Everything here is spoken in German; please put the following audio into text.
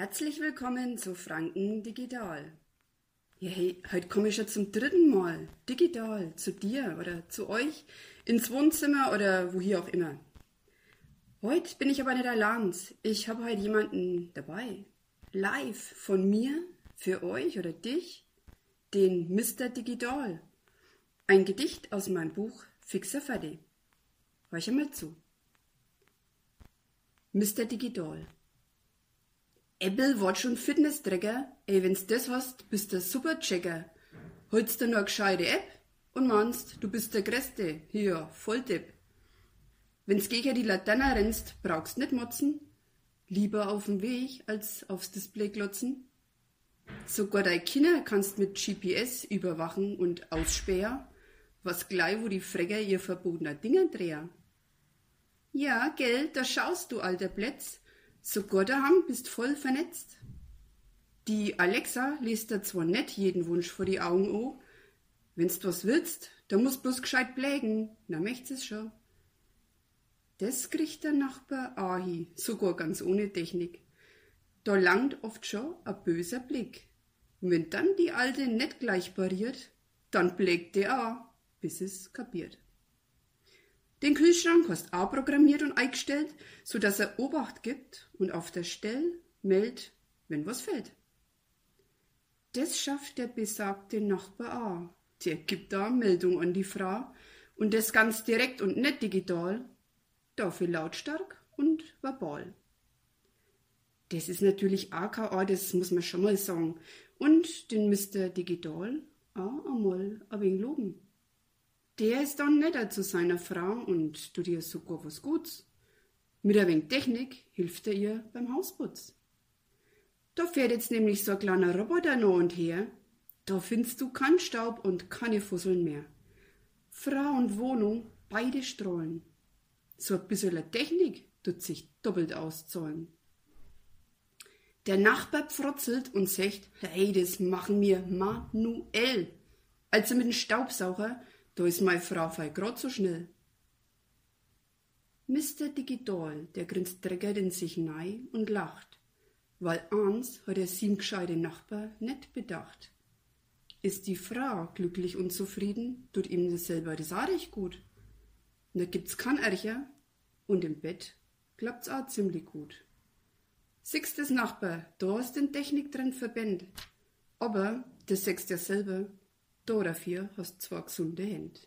Herzlich willkommen zu Franken Digital. Ja, hey, heute komme ich schon zum dritten Mal digital zu dir oder zu euch ins Wohnzimmer oder wo hier auch immer. Heute bin ich aber nicht allein. Ich habe heute jemanden dabei. Live von mir, für euch oder dich, den Mr. Digital. Ein Gedicht aus meinem Buch Fixer Fertig. Hör einmal zu. Mr. Digital. Apple wird schon Fitness-Trecker. Ey, wenn's das hast, bist du super Checker. Holst du nur eine gescheite App und meinst, du bist der Größte. Hier, Volltipp. Wenn's gegen die Laterne rennst, brauchst nicht motzen. Lieber auf dem Weg, als aufs Display glotzen. Sogar deine Kinder kannst mit GPS überwachen und ausspähen, was gleich wo die Frecker ihr verbotener Dinger drehen. Ja, gell, da schaust du, alter Plätz. Sogar daheim bist voll vernetzt. Die Alexa liest dir zwar nicht jeden Wunsch vor die Augen an, wenn's was willst, da musst bloß gescheit blägen, na möcht's es schon. Das kriegt der Nachbar Ahi, sogar ganz ohne Technik. Da langt oft schon a böser Blick. Und wenn dann die Alte nicht gleich pariert, dann blägt der a, bis es kapiert. Den Kühlschrank hast auch programmiert und eingestellt, so dass er Obacht gibt und auf der Stelle meldet, wenn was fällt. Das schafft der besagte Nachbar auch. Der gibt da Meldung an die Frau und das ganz direkt und nicht digital, dafür lautstark und verbal. Das ist natürlich AKA, das muss man schon mal sagen. Und den Mr. Digital auch einmal ein wenig loben der ist dann netter zu seiner Frau und tut ihr sogar was Gutes. Mit ein wenig Technik hilft er ihr beim Hausputz. Da fährt jetzt nämlich so ein kleiner Roboter noch und her. Da findest du keinen Staub und keine Fusseln mehr. Frau und Wohnung, beide strahlen. So ein bisschen Technik tut sich doppelt auszahlen. Der Nachbar pfrotzelt und sagt, hey, das machen wir manuell. Als er mit dem Staubsauger da ist meine Frau fei grad so schnell. Mr. Digital, der grinst dreckert in sich nei und lacht, weil eins hat er sieben gescheite Nachbar nicht bedacht. Ist die Frau glücklich und zufrieden, tut ihm das selber das recht gut. Da gibt's kein Ärcher und im Bett klappt's auch ziemlich gut. Sechstes Nachbar, da ist den Technik drin verbendet. Aber, das sechst ja selber, da dafür hast zwar gesunde Hände.